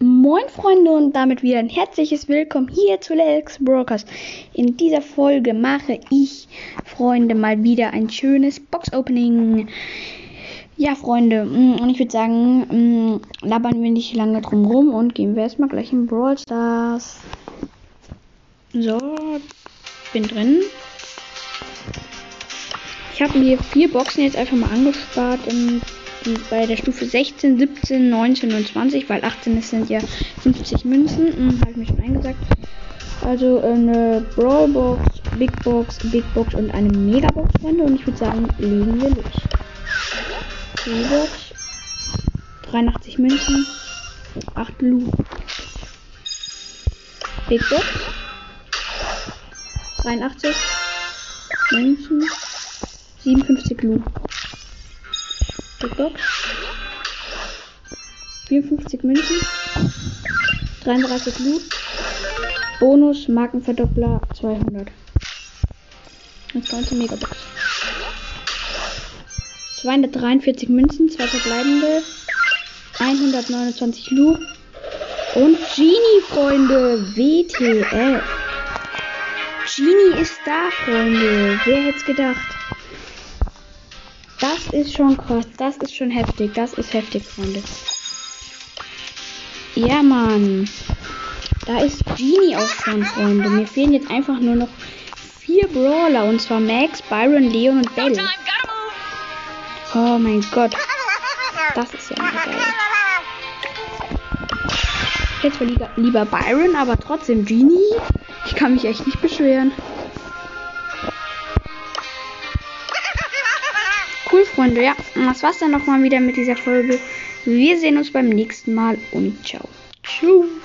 Moin Freunde und damit wieder ein herzliches Willkommen hier zu Lex Brokers. In dieser Folge mache ich, Freunde, mal wieder ein schönes Box-Opening. Ja, Freunde, mm, und ich würde sagen, mm, labern wir nicht lange drum rum und gehen wir erstmal gleich in Brawl Stars. So, bin drin. Ich habe mir vier Boxen jetzt einfach mal angespart in bei der Stufe 16, 17, 19 und 20, weil 18 sind ja 50 Münzen. Hm, Habe ich mir schon eingesagt. Also eine Brawlbox, Big Box, Big Box und eine Megabox, Freunde. Und ich würde sagen, legen wir los. Box, 83 Münzen, 8 Lu. Big Box, 83 Münzen, 57 Lu. Box. 54 Münzen. 33 Loot. Bonus Markenverdoppler 200. Und 19 Megabox. 243 Münzen, zwei verbleibende. 129 Lu. Und Genie, Freunde. WTF. Genie ist da, Freunde. Wer hätte es gedacht? Das ist schon krass. Das ist schon heftig. Das ist heftig, Freunde. Ja, Mann. Da ist Genie auch schon, Freunde. Mir fehlen jetzt einfach nur noch vier Brawler. Und zwar Max, Byron, Leon und Bell. Oh mein Gott. Das ist ja geil. Zwar lieber, lieber Byron, aber trotzdem Genie. Ich kann mich echt nicht beschweren. Cool, Freunde. Ja, das war's dann nochmal wieder mit dieser Folge. Wir sehen uns beim nächsten Mal und ciao. Tschüss.